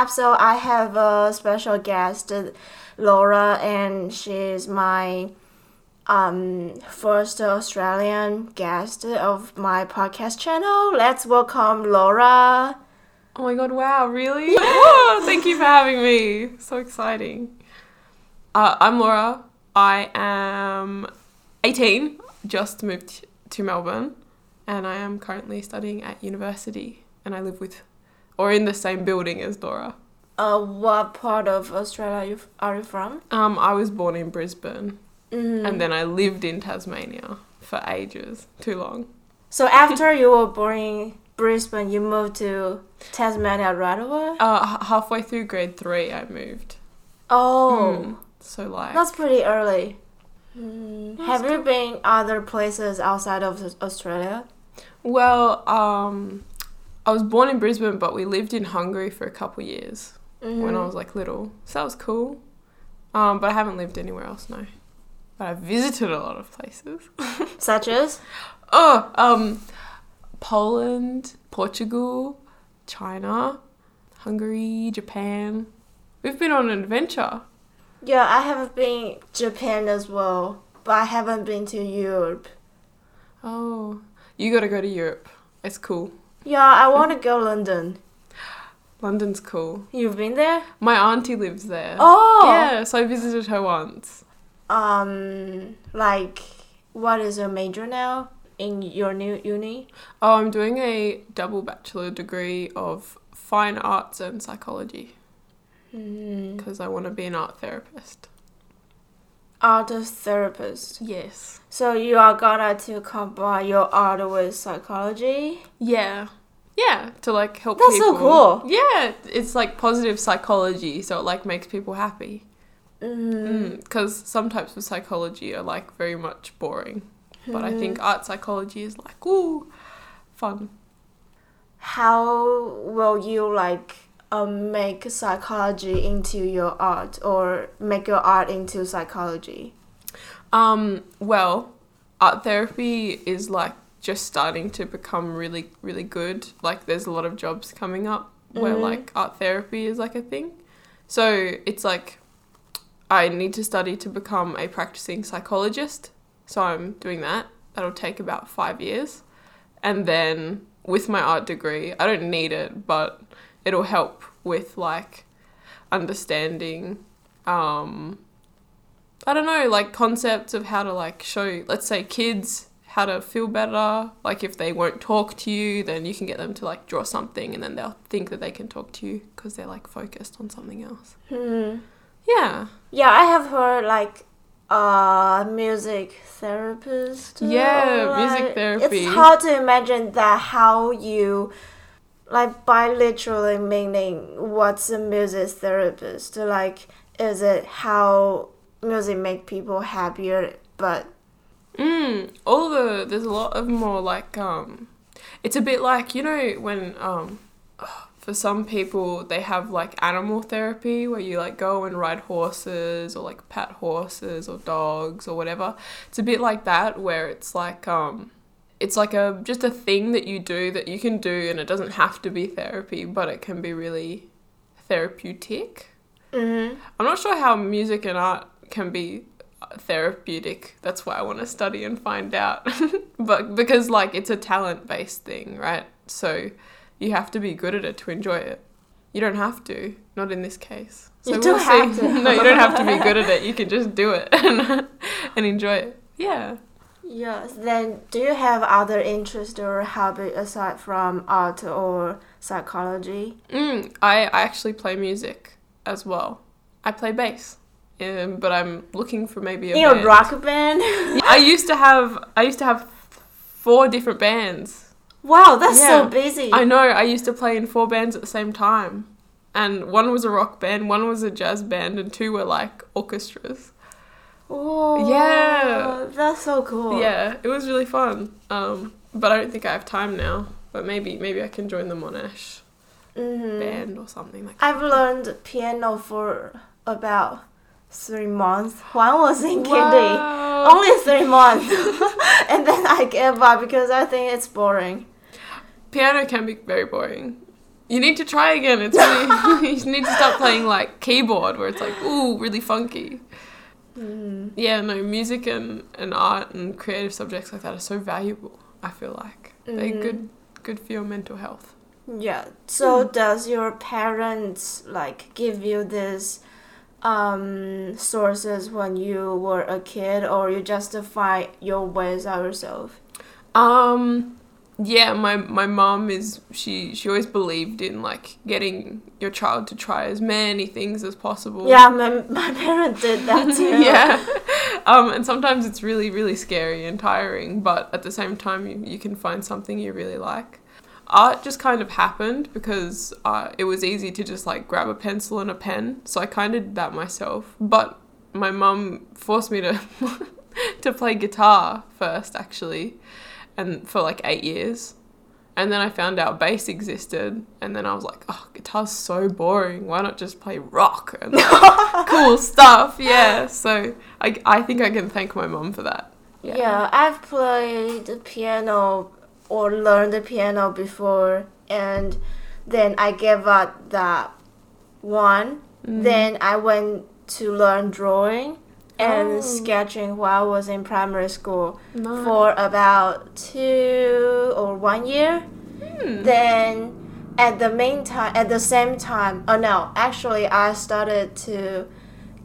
episode, I have a special guest, Laura, and she's my um, first Australian guest of my podcast channel. Let's welcome Laura. Oh my god, wow, really? Oh, thank you for having me. So exciting. Uh, I'm Laura. I am 18, just moved to Melbourne, and I am currently studying at university, and I live with, or in the same building as Laura. Uh, what part of Australia you, are you from? Um, I was born in Brisbane, Mhm. and then I lived in Tasmania for ages, too long. So after you were born in Brisbane, you moved to Tasmania right away? Uh, h- halfway through grade three, I moved. Oh, Mm, so like, that's pretty early. Mm, That's Have you been other places outside of Australia? well, um, I was born in Brisbane, but we lived in Hungary for a couple years. When I Mhm. was like little. So that was cool. Um, but I haven't lived anywhere else, no. But I've visited a lot of places. Such as? Oh, um, Poland, Portugal, China, Hungary, Japan. We've been on an adventure. Yeah, I have been Japan as well, but I haven't been to Europe. Oh, you got to go to Europe. It's cool. Yeah, I want to go London. London's cool. You've been there? My auntie lives there. Oh. Yeah, so I visited her once. Um, like, what is your major now in your new uni? Oh, I'm doing a double bachelor degree of fine arts and psychology. Because I want to be an art therapist. Art therapist. Yes. So you are gonna to combine your art with psychology. Yeah. Yeah, to like help That's so cool. Yeah, it's like positive psychology, so it like makes people happy. Mm. Because some types of psychology are like very much boring, but I think art psychology is like ooh, fun. How will you like um, make psychology into your art or make your art into psychology? Um, well, art therapy is like just starting to become really, really good. Like, there's a lot of jobs coming up where Mhm. like art therapy is like a thing. So it's like I need to study to become a practicing psychologist. So I'm doing that. That'll take about five years. And then with my art degree, I don't need it, but it'll help with like understanding um I don't know, like concepts of how to like show, let's say, kids how to feel better. Like if they won't talk to you, then you can get them to like draw something, and then they'll think that they can talk to you because they're like focused on something else. Hmm. Yeah, Yeah, I have heard like uh music therapist. Yeah, or, music like, therapy. It's hard to imagine that how you like by literally meaning what's a music therapist? Like is it how music make people happier but mm, all the there's a lot of more like um, it's a bit like you know when um. For some people, they have like animal therapy where you like go and ride horses or like pet horses or dogs or whatever. It's a bit like that where it's like um it's like a just a thing that you do that you can do and it doesn't have to be therapy, but it can be really therapeutic. mm-hmm. I'm not sure how music and art can be therapeutic. That's why I want to study and find out. but because like it's a talent based thing, right? So you have to be good at it to enjoy it. You don't have to, not in this case. So You don't have to. no, you don't have to be good at it. You can just do it and, and enjoy it. Yeah. Yes. Then do you have other interest or hobby aside from art or psychology? Mm, I, I actually play music as well. I play bass. Um, but I'm looking for maybe a rock band? I used to have I used to have four different bands. wow, that's so busy. I know. I used to play in four bands at the same time, and one was a rock band, one was a jazz band, and two were like orchestras. Oh, Yeah. that's so cool. Yeah, it was really fun. Um, but I don't think I have time now. But maybe maybe I can join the Monash hmm band or something like. That. I've learned piano for about three months. One was in kindy. Only three months. and then I gave up because I think it's boring. Piano can be very boring. You need to try again. It's really you need to start playing like keyboard where it's like ooh really funky. Mm. Yeah, no, music and, and art and creative subjects like that are so valuable. I feel like they're Mhm. good good for your mental health. Yeah. So Hmm. does your parents like give you this um sources when you were a kid or you justify your ways out yourself? Um, yeah, my my mom is she she always believed in like getting your child to try as many things as possible. Yeah, my my parents did that too. yeah. Um, and sometimes it's really, really scary and tiring, but at the same time, you, you can find something you really like. Art just kind of happened because uh, it was easy to just like grab a pencil and a pen, so I kind of did that myself. But my mum forced me to to play guitar first, actually, and for like eight years. And then I found out bass existed, and then I was like, "Oh, guitar's so boring. Why not just play rock and like, cool stuff?" Yeah. So I, I think I can thank my mum for that. Yeah. I've played the piano or learned the piano before, and then I gave up that one. Mm. Then I went to learn drawing and Oh. sketching while I was in primary school Nice. for about two or one year. Hmm. Then at the meantime, at the same time, oh no, actually I started to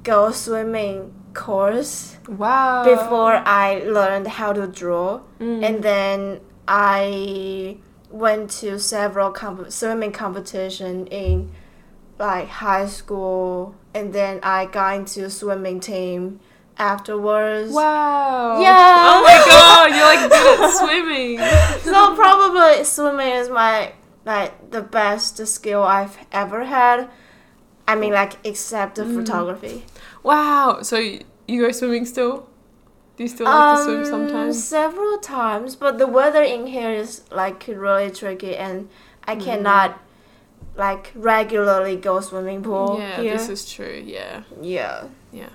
go swimming course wow. before I learned how to draw, Mm. and then I went to several comp- swimming competition in like high school, and then I got into swimming team afterwards. Wow. Yeah. Oh my god, you're like good at swimming. so probably swimming is my like the best skill I've ever had. I mean, like except the Mm. photography. Wow. So you go swimming still? Do you still like to swim Um, sometimes? Several times, but the weather in here is like really tricky, and I Mm. cannot like regularly go swimming pool yeah, here. this is true. Yeah. yeah. Yeah.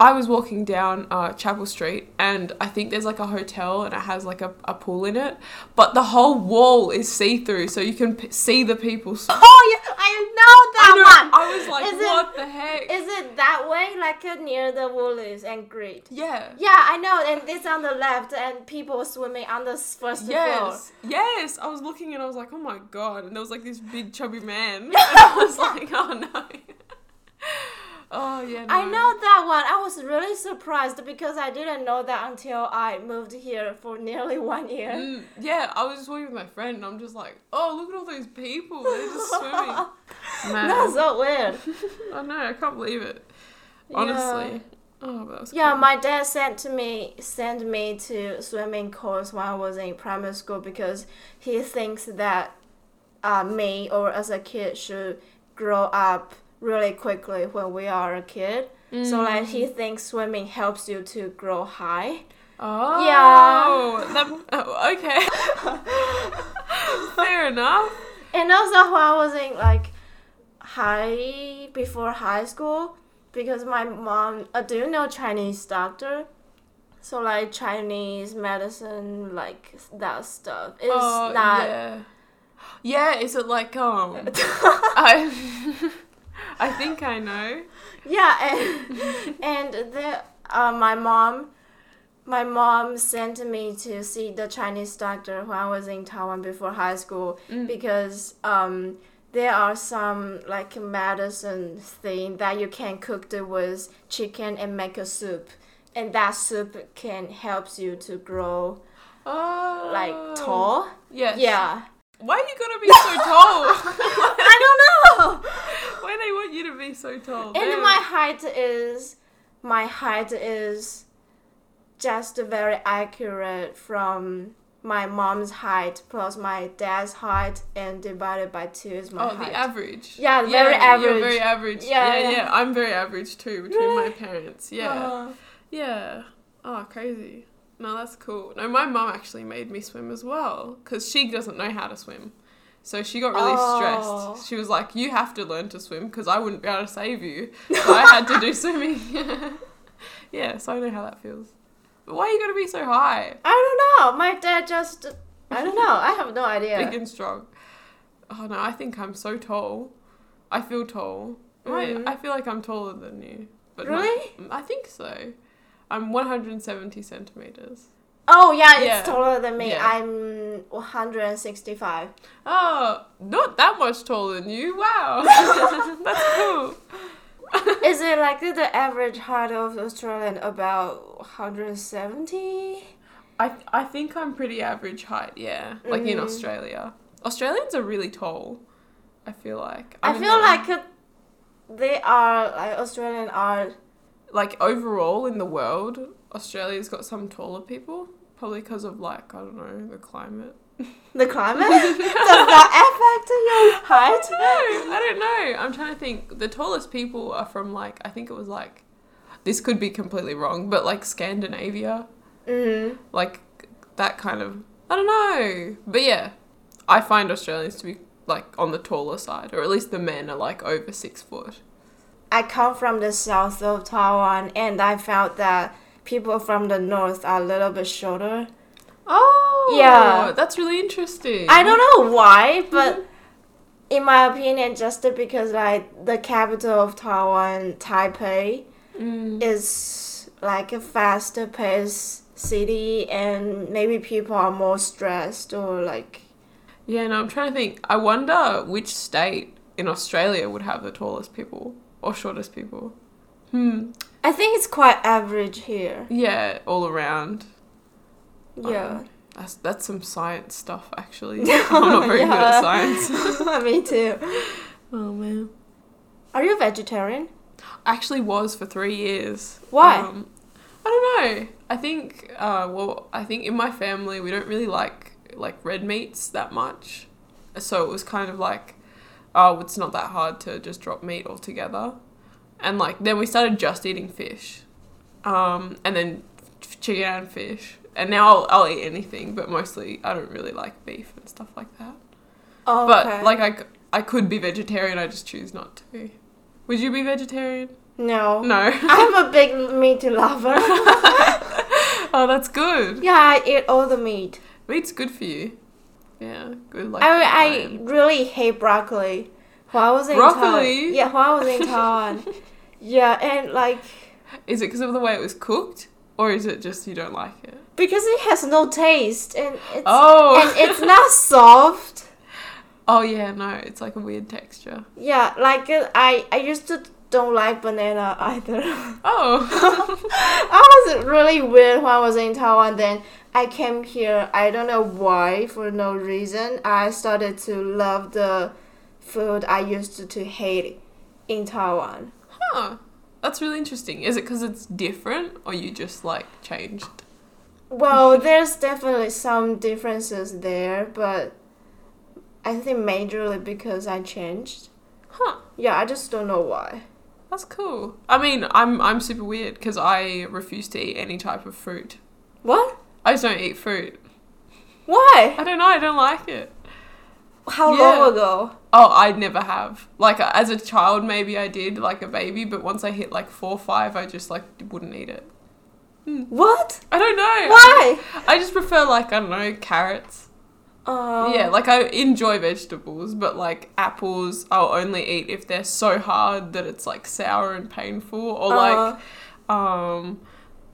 I was walking down uh, Chapel Street and I think there's like a hotel and it has like a, a pool in it, but the whole wall is see through so you can p- see the people. s- Oh yeah, I know that I, know, one. I was like, Is it- what the heck? Is it that way, like uh, near the Woolies and Great? yeah. Yeah, I know, and it's on the left, and people swimming on the first floor. Yes, yes. I was looking and I was like, oh my god. And there was like this big chubby man. And I was like, oh no. oh yeah. I know that one. I was really surprised because I didn't know that until I moved here for nearly one year. Mm, yeah, I was just walking with my friend and I'm just like, oh, look at all those people. They're just swimming. Man. That's so weird. I know, I can't believe it. Yeah. Honestly. Oh, Yeah, cool. my dad sent to me sent me to swimming course when I was in primary school because he thinks that uh, me or as a kid should grow up really quickly when we are a kid. So like he Mm. thinks swimming helps you to grow high. Oh. Yeah. That, oh, okay. Fair enough. And also when I was in like high before high school, because my mom, uh, do you know Chinese doctor? So like Chinese medicine, like that stuff. It's oh, not. Yeah. Yeah, is it like, um. I, I think I know. Yeah, and and the uh, my mom, my mom sent me to see the Chinese doctor when I was in Taiwan before high school Mm. because um there are some like medicine thing that you can cook it with chicken and make a soup, and that soup can helps you to grow Oh. like tall. Yes. Yeah, Why are you gonna be so tall? I don't know. Why they want you to be so tall? And They're- my height is my height is just very accurate from my mom's height plus my dad's height and divided by two is my Oh, height. the average. Yeah, very average. You're very average. Yeah, Yeah, yeah, yeah. I'm very average too between my parents. Yeah. Yeah. Oh, crazy. No, that's cool. No, my mum actually made me swim as well because she doesn't know how to swim. So she got really Oh. stressed. She was like, "You have to learn to swim because I wouldn't be able to save you." So I had to do swimming. yeah, so I know how that feels. But why are you gonna be so high? I don't know. My dad just I don't know. I have no idea. Big and strong. Oh no, I think I'm so tall. I feel tall. Am I-. Mm. I, feel like I'm taller than you. But Really? I think so. I'm 170 centimeters. Oh yeah, it's taller than me. Yeah. I'm 165. Oh, not that much taller than you. Wow, that's cool. Is it like the average height of Australian about 170? I I think I'm pretty average height. Yeah, like in Mhm. Australia. Australians are really tall. I feel like. I, don't feel know. like they are like Australian are like overall in the world, Australia's got some taller people. Probably because of like I don't know the climate. the climate does that affect your height. No, I don't know. I'm trying to think. The tallest people are from like I think it was like this could be completely wrong, but like Scandinavia, Mm. like that kind of I don't know. But yeah, I find Australians to be like on the taller side, or at least the men are like over six foot. I come from the south of Taiwan, and I found that people from the north are a little bit shorter. Oh, Yeah. that's really interesting. I don't know why, but in my opinion, just because like the capital of Taiwan, Taipei, Mm. is like a faster paced city, and maybe people are more stressed or like. Yeah, no, I'm trying to think. I wonder which state in Australia would have the tallest people or shortest people. Hmm. I think it's quite average here. Yeah, all around. Yeah. That's that's some science stuff actually. I'm not very good at science. Me too. oh man. Are you a vegetarian? I actually was for three years. Why? Um, I don't know. I think uh, well, I think in my family we don't really like like red meats that much, so it was kind of like, oh, it's not that hard to just drop meat altogether, and like then we started just eating fish, um, and then chicken and fish, and now I'll, I'll eat anything, but mostly I don't really like beef and stuff like that. Oh, But like I, I could be vegetarian, I just choose not to be. Would you be vegetarian? no. No. I'm a big meat lover. oh, that's good. yeah, I eat all the meat. Meat's good for you. Yeah, good. Like I I really hate broccoli. When I was in Broccoli? Taiwan, yeah, I was in Taiwan, yeah, and like Is it because of the way it was cooked, or is it just you don't like it? because it has no taste and it's Oh. and it's not soft. oh yeah, no, it's like a weird texture. Yeah, like uh, I I used to don't like banana either. Oh. I was really weird when I was in Taiwan. Then I came here. I don't know why, for no reason. I started to love the food I used to, hate in Taiwan. huh. That's really interesting. Is it because it's different, or you just like changed? Well, there's definitely some differences there, but I think majorly because I changed. Huh. Yeah, I just don't know why. That's cool. I mean, I'm I'm super weird because I refuse to eat any type of fruit. What? I just don't eat fruit. Why? I don't know. I don't like it. How Yeah. long ago? Oh, I never have. Like uh, as a child, maybe I did, like a baby, but once I hit like four, or five, I just like wouldn't eat it. What? I don't know. Why? I just prefer like I don't know carrots. Oh. Yeah, like I enjoy vegetables, but like apples, I'll only eat if they're so hard that it's like sour and painful, or like um,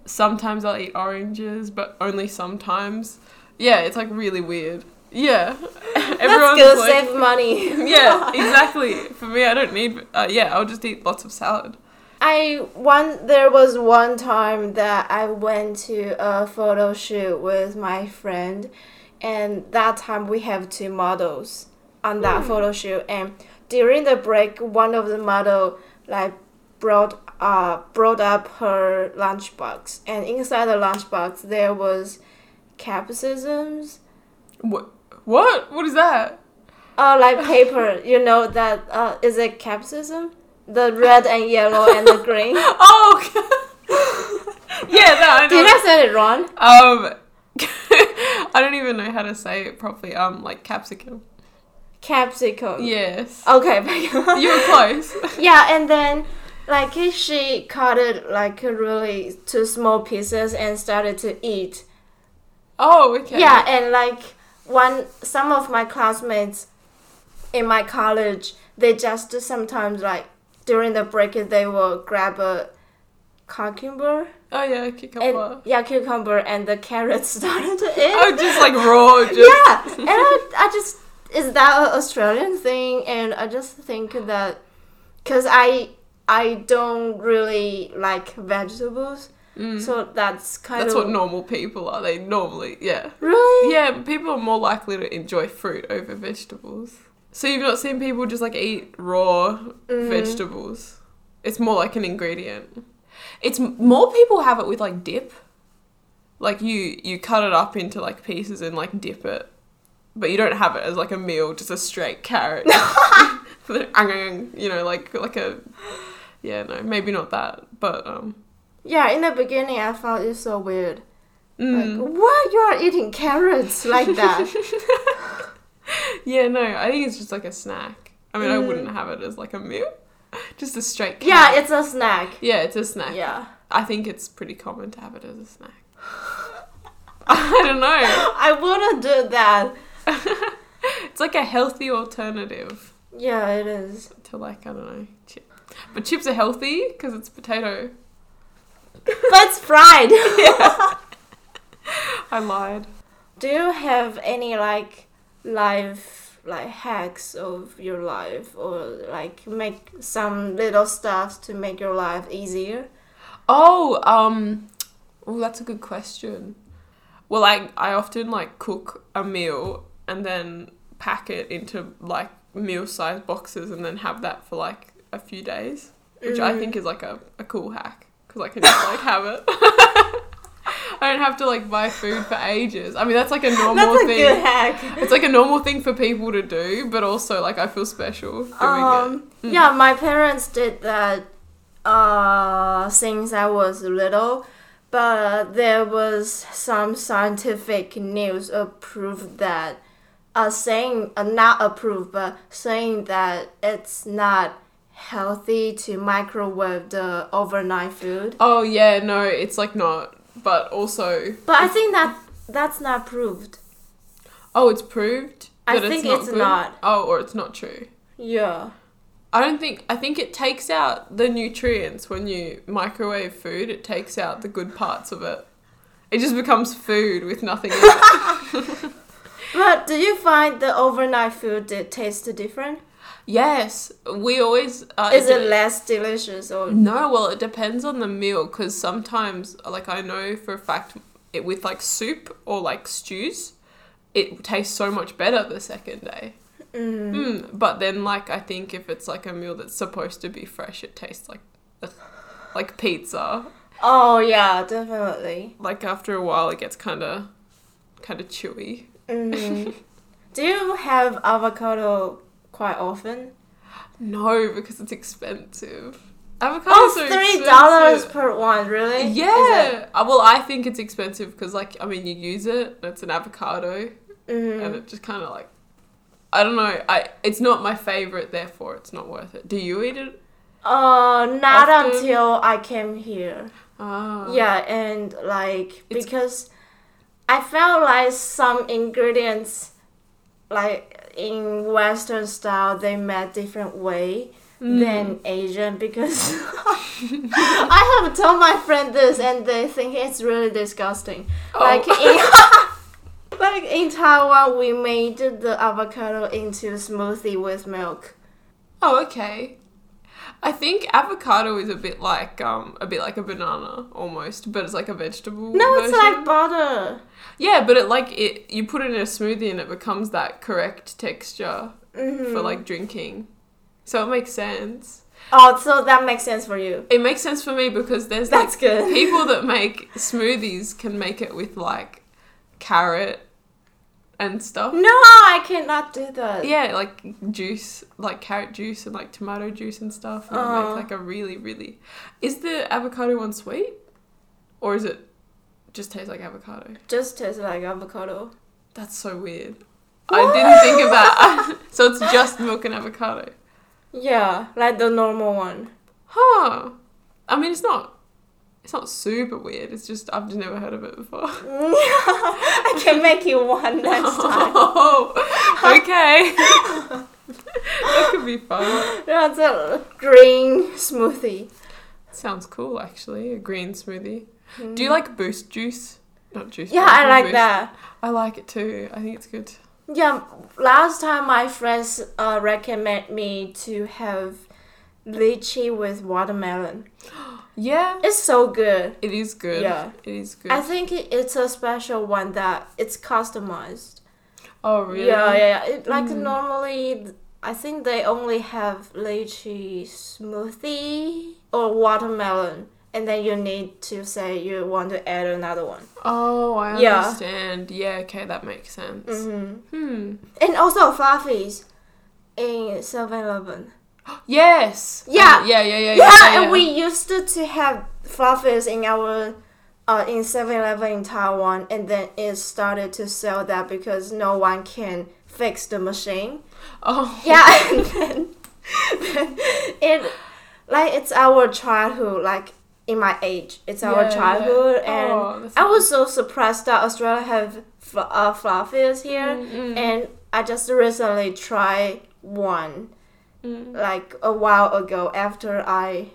sometimes I'll eat oranges, but only sometimes. Yeah, it's like really weird. Yeah, Everyone's good. like- Save money. yeah, exactly. For me, I don't need. Uh, yeah, I'll just eat lots of salad. I one there was one time that I went to a photo shoot with my friend, and that time we have two models on that Hmm. photo shoot, and during the break, one of the model like brought uh brought up her lunchbox, and inside the lunchbox there was capsicums, What? What? What is that? uh like paper. you know that uh is it capsicum? The red and yellow and the green. Oh. yeah, that I know. Did I say it wrong? Um, I don't even know how to say it properly. Um, like capsicum. Capsicum. Yes. Okay. You were close. yeah, and then like she cut it like really two small pieces and started to eat. Oh, okay. Yeah, and like one some of my classmates in my college, they just sometimes like during the break they will grab a cucumber. Oh yeah, And, cucumber. yeah, cucumber and the carrots started to eat. Oh, just like raw. Just, yeah, and I, I just is that an Australian thing? And I just think that because I I don't really like vegetables, Mm. so that's kind That's of That's what normal people are. They normally, yeah. really Yeah, people are more likely to enjoy fruit over vegetables. So you've not seen people just like eat raw Mhm. vegetables. It's more like an ingredient. It's more people have it with like dip. Like you you cut it up into like pieces and like dip it. But you don't have it as like a meal, just a straight carrot. you know, like like a yeah, no, maybe not that, but um Yeah, in the beginning, I found it so weird. mm. Like, what you are eating carrots like that? Yeah, no, I think it's just like a snack. I mean, I Mm. wouldn't have it as like a meal. Just a straight yeah, it's a snack. yeah, it's a snack. Yeah, I think it's pretty common to have it as a snack. I don't know. I wouldn't do that. It's like a healthy alternative Yeah, it is. to like I don't know. Chip. But chips are healthy because it's potato. But it's fried. I lied. Do you have any like life like hacks of your life or like make some little stuff to make your life easier? Oh, um, oh, that's a good question. Well, I I often like cook a meal and then pack it into like meal size boxes and then have that for like a few days, which I Mm. think is like a, a cool hack because I can just like have it. I don't have to like buy food for ages. I mean, that's like a normal That's a thing. good hack. It's like a normal thing for people to do, but also like I feel special doing Um, it. Mm. yeah, my parents did that uh, since I was little, but there was some scientific news approved that, uh, saying uh, not approved, but saying that it's not healthy to microwave the overnight food. Oh yeah, no, it's like not. But also, But I think that that's not proved. oh, it's proved. I think it's not. it's not. Oh, or it's not true. Yeah. I don't think. I think it takes out the nutrients when you microwave food. It takes out the good parts of it. It just becomes food with nothing in it. But do you find the overnight food that tastes different? Yes, we always. Uh, Is it less delicious or? No, well, it depends on the meal because sometimes, like I know for a fact, it with like soup or like stews, it tastes so much better the second day. Mm. Mm, but then, like I think if it's like a meal that's supposed to be fresh, it tastes like ugh, like pizza. Oh yeah, definitely. Like after a while, it gets kind of kind of chewy. Mm. Do you have avocado quite often? No, because it's expensive. Avocados Oh, are three dollars per one, really? Yeah. Uh, Well, I think it's expensive because, like, I mean, you use it. It's an avocado, and Mm. it just kind of like, I don't know. I it's not my favorite, therefore it's not worth it. Do you eat it? Uh, not Often? until I came here. Ah. Yeah, and like It's- because I felt like some ingredients, like in Western style, they made different way Mm. than Asian because I have told my friend this and they think it's really disgusting. Oh. Like in like in Taiwan, we made the avocado into smoothie with milk. Oh, okay. I think avocado is a bit like um a bit like a banana almost, but it's like a vegetable. No, it's version. like butter. yeah, but it like it you put it in a smoothie and it becomes that correct texture Mhm. for like drinking. So it makes sense. Oh, so that makes sense for you. It makes sense for me because there's like good. people that make smoothies can make it with like carrot and stuff. No, I cannot do that. Yeah, like juice, like carrot juice and like tomato juice and stuff. And Uh. make like a really, really. Is the avocado one sweet, or is it just tastes like avocado? Just tastes like avocado. That's so weird. I didn't think of that. so it's just milk and avocado. Yeah, like the normal one. Huh. I mean, it's not. It's not super weird. It's just I've just never heard of it before. I can make you one next time. Oh, okay. that could be fun. That's a green smoothie. Sounds cool, actually. A green smoothie. Mm. Do you like Boost juice? Not juice. Yeah, I like Boost. that. I like it too. I think it's good. Yeah, last time my friends uh, recommend me to have lychee with watermelon. Yeah, It's so good. it is good. Yeah. it is good. I think it's a special one that it's customized. oh really? Yeah, yeah, yeah. It, like Mm. normally, I think they only have lychee smoothie or watermelon, and then you need to say you want to add another one. Oh, I Yeah. understand. Yeah. okay, that makes sense. hmm Hmm. And also fluffies in 7-Eleven. Yes. Yeah. Um, yeah, yeah, yeah, Yeah, yeah. and we used to, to have fluffies in our uh, in 7-Eleven in Taiwan, and then it started to sell that because no one can fix the machine. Oh. Yeah, and then, then it like it's our childhood, like in my age, it's our Yeah, yeah. childhood, and Oh, that's I was so surprised that Australia have fl- uh, fluffies here, Mm, mm, and I just recently tried one mm. like a while ago after I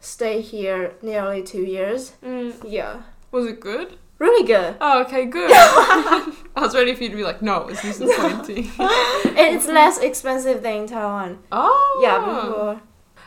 stayed here nearly two years. Mm. Yeah, Was it good? really good. Oh, okay, good. I was ready for you to be like, no, it's disappointing. and it's less expensive than in Taiwan. oh. Yeah, before.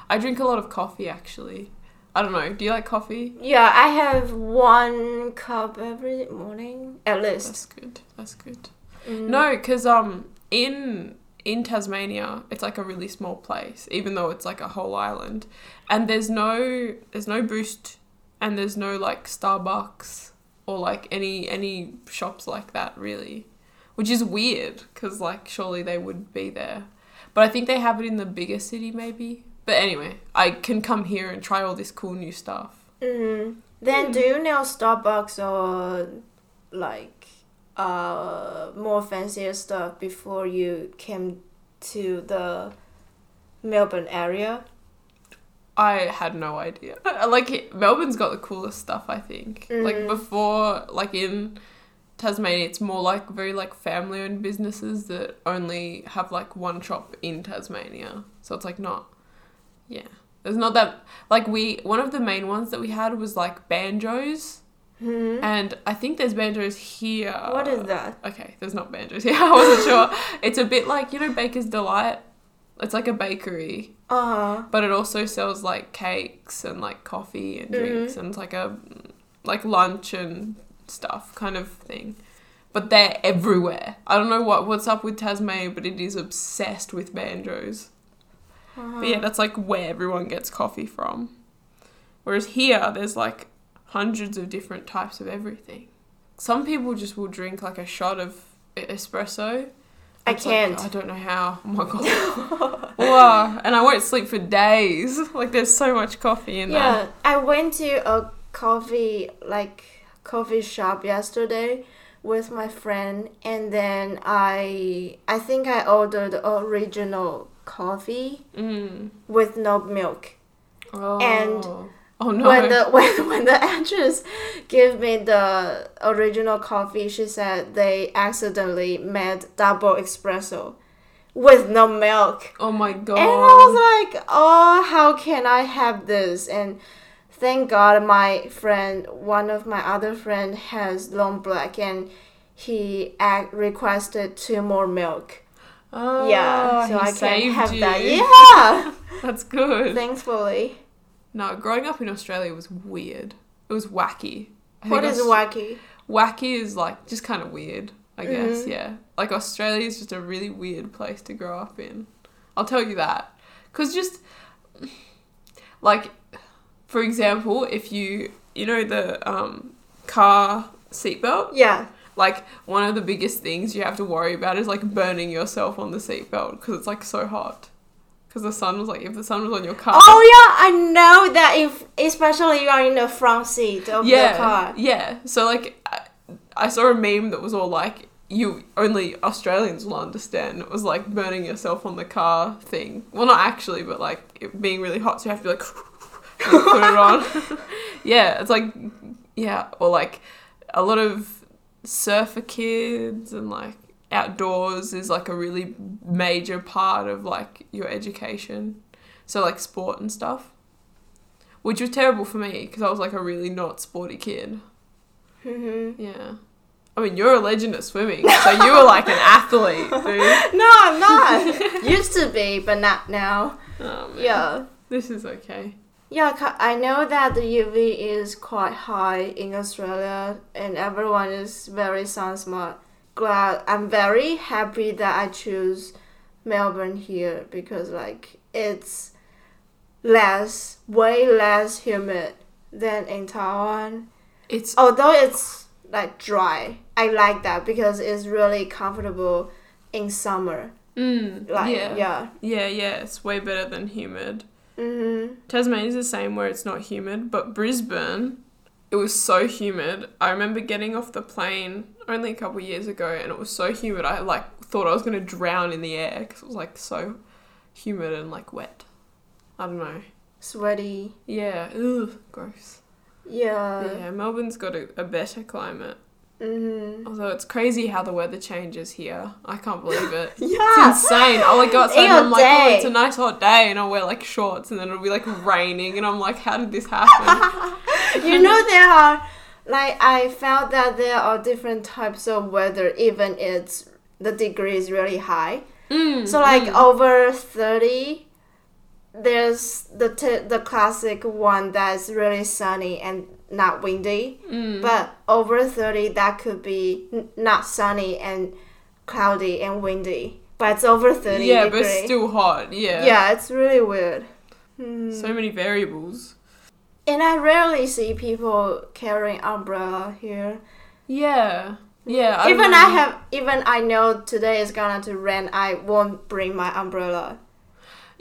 I drink a lot of coffee actually. I don't know. Do you like coffee? Yeah, I have one cup every morning at least. That's good. That's good. Mm. No, because um in in Tasmania, it's like a really small place, even though it's like a whole island, and there's no there's no Boost, and there's no like Starbucks or like any any shops like that really, which is weird because like surely they would be there, but I think they have it in the bigger city maybe. But anyway, I can come here and try all this cool new stuff. Mm. Then Hmm. do you know Starbucks or like uh more fancier stuff before you came to the Melbourne area? I had no idea. Like Melbourne's got the coolest stuff, I think. Like Mhm. before, like in Tasmania, it's more like very like family-owned businesses that only have like one shop in Tasmania. So it's like not, yeah. There's not that like we one of the main ones that we had was like banjos, Hmm. and I think there's banjos here. What is that? Okay, there's not banjos here. I wasn't sure. It's a bit like you know Baker's Delight. It's like a bakery Uh huh. but it also sells like cakes and like coffee and Mhm. drinks and it's like a like lunch and stuff kind of thing but they're everywhere i don't know what what's up with tasmania but it is obsessed with banjos Uh-huh. but yeah that's like where everyone gets coffee from whereas here there's like hundreds of different types of everything some people just will drink like a shot of espresso I It's like, can't. I don't know how. Oh my god. wow. And I won't sleep for days. Like there's so much coffee in Yeah, I went to a coffee like coffee shop yesterday with my friend and then I I think I ordered original coffee. Mm. with no milk. Oh. And oh no. When the when, when the actress gave me the original coffee, she said they accidentally made double espresso with no milk. oh my god. And I was like, oh, how can I have this? And thank God my friend, one of my other friend has long black and he ac- requested two more milk. oh, yeah, so I can have you. that. Yeah, That's good. thankfully. No, growing up in Australia was weird. It was wacky. I What think wacky? Wacky is like just kind of weird, I guess, Mhm. yeah. Like Australia is just a really weird place to grow up in. I'll tell you that. Cuz just like for example, if you you know the um car seatbelt, Yeah. like one of the biggest things you have to worry about is like burning yourself on the seatbelt because it's like so hot. Because the sun was like, if the sun was on your car, Oh yeah, I know that if especially you are in the front seat of yeah, the car. Yeah. So like, I, I saw a meme that was all like, "You only Australians will understand." It was like burning yourself on the car thing. Well, not actually, but like it being really hot, so you have to be like and put it on. yeah, it's like yeah, or like a lot of surfer kids and like outdoors is like a really major part of like your education. So like sport and stuff. Which was terrible for me because I was like a really not sporty kid. hmm Yeah. I mean, you're a legend at swimming, so you were like an athlete, dude. No, I'm not. Used to be, but not now. Oh. Yeah. This is okay. Yeah, I know that the UV is quite high in Australia and everyone is very sun smart. Glad I'm very happy that I choose Melbourne here because like it's less way less humid than in Taiwan. It's Although it's like dry. I like that because it's really comfortable in summer. mm, Like yeah. yeah. yeah, yeah. It's way better than humid. Mhm. Tasmania's the same where it's not humid, but Brisbane, it was so humid. I remember getting off the plane only a couple years ago, and it was so humid. I like thought I was gonna drown in the air because it was like so humid and like wet. I don't know. Sweaty. Yeah, ugh, gross. Yeah. yeah, Melbourne's got a, a better climate. Mhm. Although it's crazy how the weather changes here. I can't believe it. Yeah. It's insane. I'll like go outside and a I'm like, oh, it's a nice hot day, and I'll wear like shorts, and then it'll be like raining, and I'm like, how did this happen? you know there are like I felt that there are different types of weather even it's the degree is really high. Mm, So like mm. over 30 there's the t- the classic one that's really sunny and not windy. Mm. But over 30 that could be n- not sunny and cloudy and windy. But it's over 30 yeah, degree. but still hot. Yeah. yeah, it's really weird. Hmm. So many variables. And I rarely see people carrying umbrella here. Yeah. Yeah. even don't I have, even I know today is gonna to rain, I won't bring my umbrella.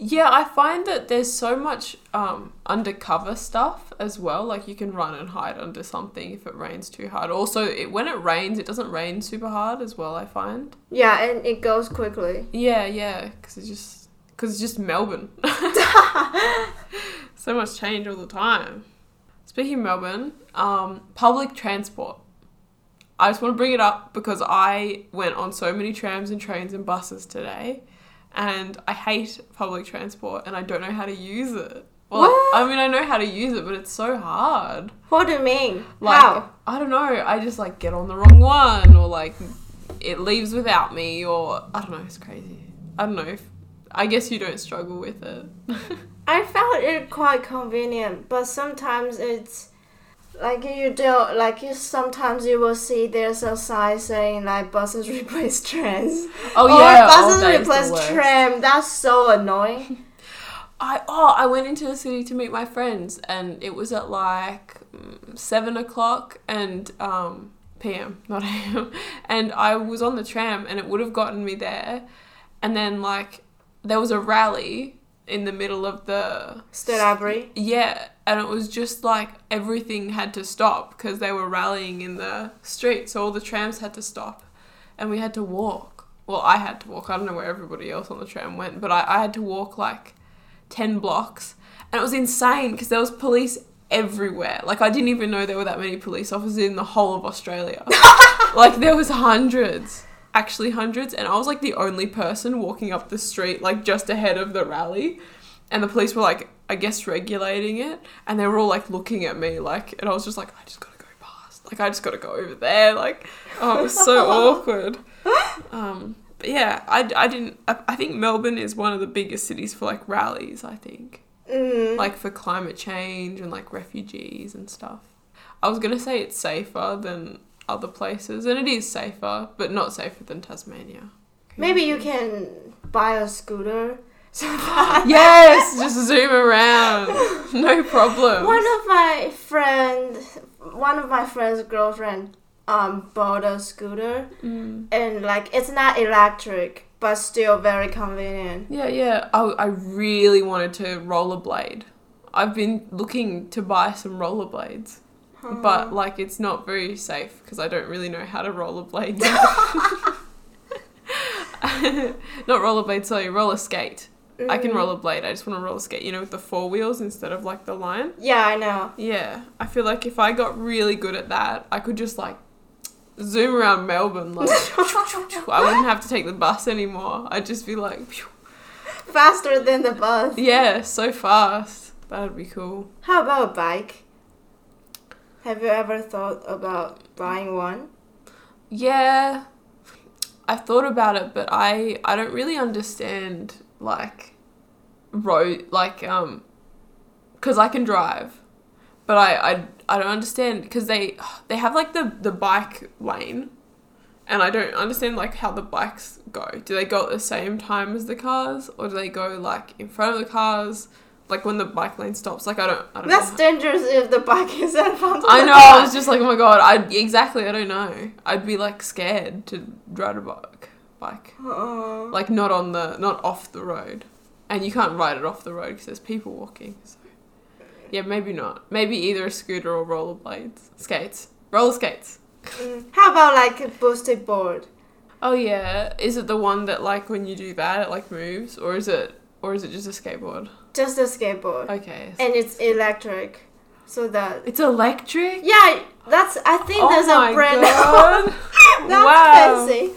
Yeah, I find that there's so much um, undercover stuff as well. Like you can run and hide under something if it rains too hard. Also, it, when it rains, it doesn't rain super hard as well. I find. Yeah, and it goes quickly. Yeah, yeah, because it's just because it's just Melbourne. so much change all the time. Speaking of Melbourne, um, public transport. I just want to bring it up because I went on so many trams and trains and buses today, and I hate public transport and I don't know how to use it. Well, What? I mean, I know how to use it, but it's so hard. What do you mean? Like, How? I don't know. I just like get on the wrong one, or like it leaves without me, or I don't know. It's crazy. I don't know. If, I guess you don't struggle with it. I found it quite convenient, but sometimes it's like you don't like you. Sometimes you will see there's a sign saying like buses replace trains. oh or yeah, buses oh, replace tram. That's so annoying. I oh I went into the city to meet my friends, and it was at like mm, seven o'clock and um p.m. not a.m. and I was on the tram, and it would have gotten me there, and then like there was a rally in the middle of the Strawberry. Yeah, and it was just like everything had to stop because they were rallying in the street, so all the trams had to stop, and we had to walk. Well, I had to walk. I don't know where everybody else on the tram went, but I, I had to walk like ten blocks, and it was insane because there was police everywhere. Like I didn't even know there were that many police officers in the whole of Australia. like there was hundreds actually hundreds and i was like the only person walking up the street like just ahead of the rally and the police were like i guess regulating it and they were all like looking at me like and i was just like i just gotta go past like i just gotta go over there like oh it was so awkward um but yeah i, I didn't I, I think melbourne is one of the biggest cities for like rallies i think Mm. like for climate change and like refugees and stuff. I was gonna say it's safer than other places, and it is safer, but not safer than Tasmania. Maybe you can buy a scooter. So Yes, just zoom around, no problem. one of my friend, one of my friend's girlfriend, um, bought a scooter, Mm. and like it's not electric, but still very convenient. Yeah, yeah. I, I really wanted to rollerblade. I've been looking to buy some rollerblades, but like it's not very safe because I don't really know how to rollerblade. not rollerblade, sorry, roller skate. I can Mhm. rollerblade. I just want to roller skate, you know, with the four wheels instead of like the line. Yeah, I know. Yeah, I feel like if I got really good at that, I could just like zoom around Melbourne. Like, I wouldn't have to take the bus anymore. I'd just be like, Faster than the bus. yeah, so fast. That'd be cool. How about a bike? Have you ever thought about buying one? Yeah, I've thought about it, but I I don't really understand like road like um because I can drive, but I I, I don't understand because they they have like the the bike lane, and I don't understand like how the bikes go. Do they go at the same time as the cars, or do they go like in front of the cars? Like when the bike lane stops, like I don't, I don't That's know. dangerous if the bike is in front I know. I was just like, oh my god. I exactly. I don't know. I'd be like scared to ride a bike. Bike, Uh, like not on the, not off the road, and you can't ride it off the road because there's people walking. So, yeah, maybe not. Maybe either a scooter or rollerblades, skates, roller skates. mm. How about like a boosted board? Oh yeah, is it the one that like when you do that it like moves, or is it, or is it just a skateboard? Just a skateboard. Okay, And it's electric. So that it's electric. Yeah, that's I think Oh there's a brand god! That's wow. fancy.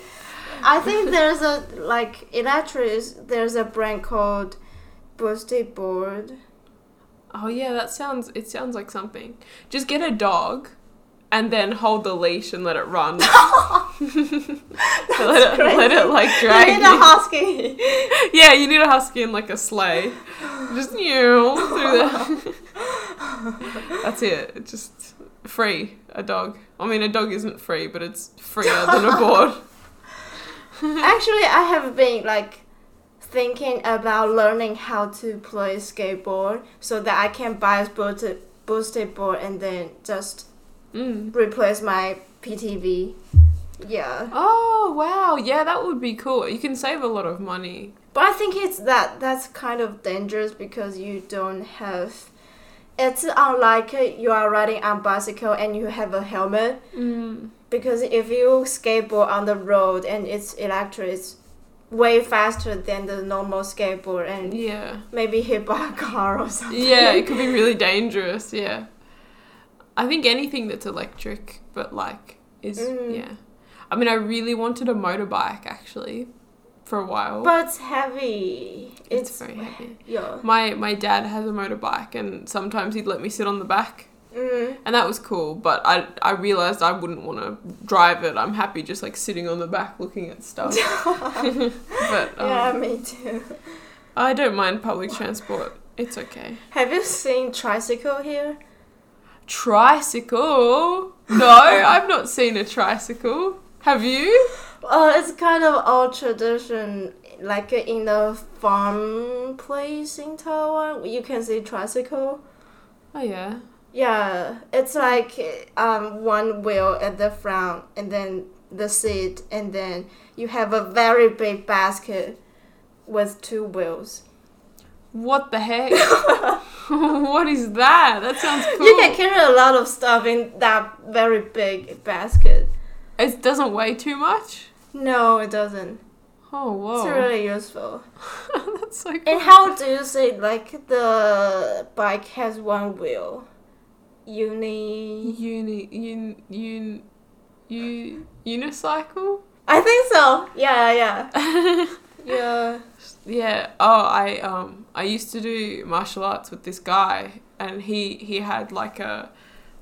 I think there's a like electric there's a brand called Boosted Board. Oh yeah, that sounds. It sounds like something. Just get a dog, and then hold the leash and let it run. let it let it like drag you you. need a husky. yeah, you need a husky and like a sleigh. Just you through the. That's it. Just free. A dog. I mean, a dog isn't free, but it's freer than a board. Actually, I have been like thinking about learning how to play skateboard so that I can buy a boosted boosted board and then just Mm. replace my PTV. Yeah. Oh wow! Yeah, that would be cool. You can save a lot of money. But I think it's that that's kind of dangerous because you don't have. It's unlike you are riding on bicycle and you have a helmet. Mm. Because if you skateboard on the road and it's electric, it's way faster than the normal skateboard and Yeah. maybe hit by a car or something. Yeah, it could be really dangerous. Yeah. I think anything that's electric, but like is Mm. yeah. I mean, I really wanted a motorbike actually, for a while. But it's heavy. it's, It's, very heavy. yeah. My my dad has a motorbike, and sometimes he'd let me sit on the back, Mm. and that was cool. But I I realized I wouldn't want to drive it. I'm happy just like sitting on the back looking at stuff. but um, yeah, me too. I don't mind public transport. It's okay. Have you seen tricycle here? Tricycle? No, I've not seen a tricycle. Have you? Uh, it's kind of old tradition, like in the farm place in Taiwan. You can see tricycle. Oh yeah. Yeah, it's like um one wheel at the front, and then the seat, and then you have a very big basket with two wheels. What the heck? what is that? That sounds cool. You can carry a lot of stuff in that very big basket. It doesn't weigh too much. No, it doesn't. Oh wow! It's really useful. That's so cool. And how do you say like the bike has one wheel? Uni. Uni un un un unicycle. I think so. Yeah, yeah, yeah. Yeah. Oh, I um I used to do martial arts with this guy, and he he had like a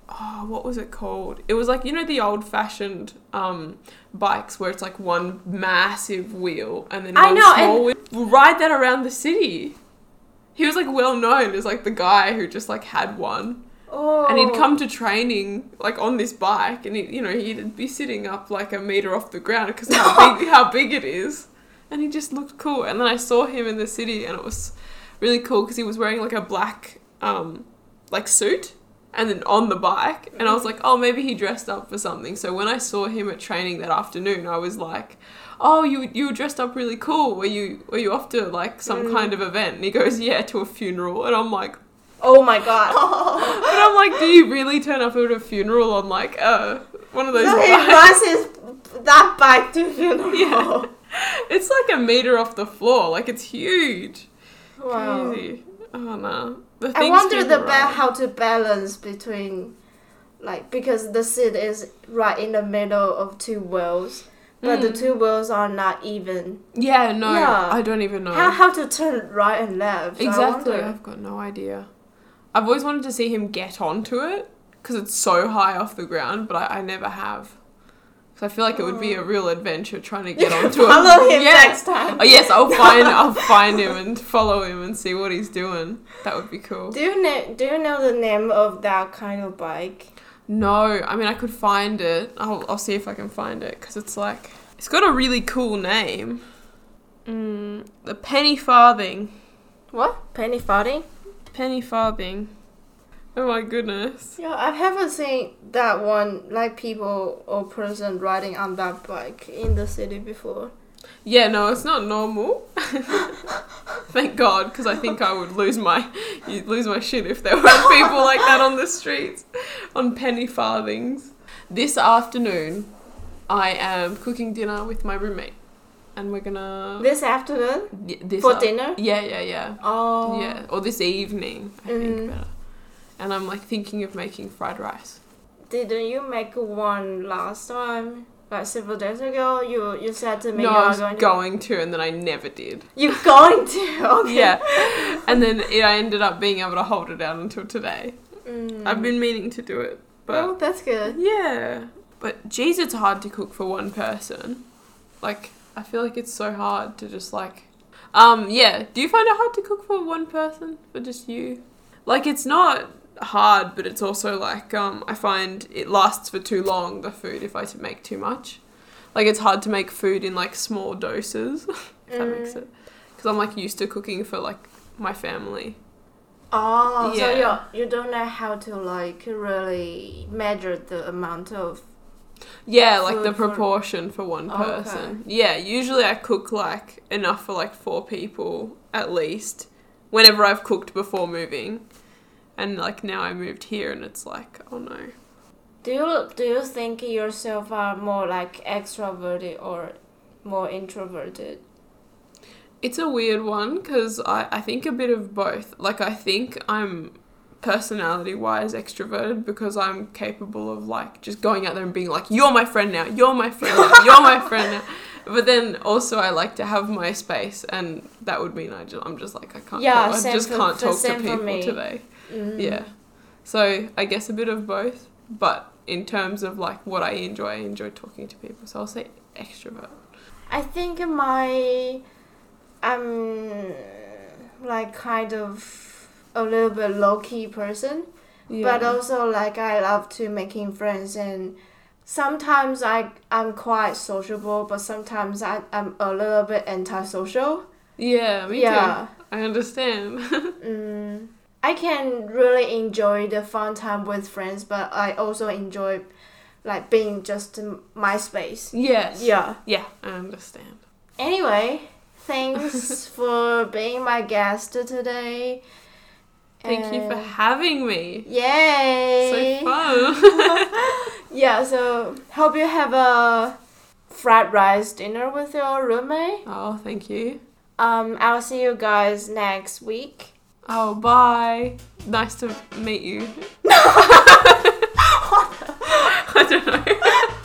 oh what was it called? It was like you know the old fashioned um bikes where it's like one massive wheel and then I one know, small wheel. We'll ride that around the city. He was like well known as like the guy who just like had one. Oh. And he'd come to training like on this bike, and he, you know, he'd be sitting up like a meter off the ground because how big how big it is, and he just looked cool. And then I saw him in the city, and it was really cool because he was wearing like a black um like suit, and then on the bike, and I was like, oh, maybe he dressed up for something. So when I saw him at training that afternoon, I was like. Oh, you you were dressed up really cool. Were you were you off to like some Mm. kind of event? And he goes, yeah, to a funeral. And I'm like, Oh my god. but I'm like, do you really turn up at a funeral on like uh one of those so he bikes? rides that bike to funeral. Yeah. It's like a meter off the floor, like it's huge. Wow. Crazy. Oh no. I wonder the ba- how to balance between like because the seat is right in the middle of two wheels, but the Mm. two wheels are not even. Yeah, no, Yeah. I don't even know. How how to turn right and left? Exactly. I've got no idea. I've always wanted to see him get onto it because it's so high off the ground, but I, I never have. Because I feel like it would be a real adventure trying to get onto it. Follow him Yeah. next time. Oh yes, I'll find I'll find him and follow him and see what he's doing. That would be cool. Do you know Do you know the name of that kind of bike? No, I mean I could find it. I'll I'll see if I can find it because it's like it's got a really cool name. Mm, the penny farthing. What? Penny farthing? Penny farthing. Oh my goodness. Yeah, I haven't seen that one like people or person riding on that bike in the city before. Yeah, no, it's not normal. Thank God, because I think I would lose my you'd lose my shit if there were people like that on the streets on penny farthings. This afternoon, I am cooking dinner with my roommate, and we're gonna This afternoon Y- this for dinner. Yeah, yeah, yeah, Oh. yeah. Or this evening, I think Mm. better. And I'm like thinking of making fried rice. Didn't you make one last time? Like several days ago, you you said to me no, you I was going going, to. to, and then I never did. You're going to. Okay. Yeah, and then it, I ended up being able to hold it out until today. Mm. I've been meaning to do it, but oh, that's good. yeah. But geez, it's hard to cook for one person. Like, I feel like it's so hard to just like, um, yeah. Do you find it hard to cook for one person, for just you? Like, it's not hard, but it's also like, um, I find it lasts for too long. The food, if I to make too much, like it's hard to make food in like small doses. if that makes Mm. sense. Because I'm like used to cooking for like my family. Oh, so Yeah. you you don't know how to like really measure the amount of. Yeah, like the Food for- proportion for one Okay. person. Yeah, usually I cook like enough for like four people at least. Whenever I've cooked before moving, and like now I moved here and it's like oh no. Do you do you think yourself are more like extroverted or more introverted? It's a weird one because I, I think a bit of both. Like I think I'm personality wise extroverted because I'm capable of like just going out there and being like, You're my friend now, you're my friend now, you're my friend now. But then also I like to have my space and that would mean I just, I'm just like I can't Yeah, talk, I just for- can't talk to people today. Mm. Yeah. So I guess a bit of both. But in terms of like what I enjoy, I enjoy talking to people. So I'll say extrovert. I think my I'm like kind of a little bit low key person, but also like I love to making friends and sometimes I I'm quite sociable, but sometimes I I'm a little bit antisocial. yeah, me yeah. too. I understand. Mm, I can really enjoy the fun time with friends, but I also enjoy like being just in my space. yes. Yeah. Yeah, I understand. Anyway, thanks for being my guest today. Thank you for having me. Yay! So fun. Yeah, so hope you have a fried rice dinner with your roommate. oh, thank you. Um, I'll see you guys next week. Oh, bye. Nice to meet you. I don't know.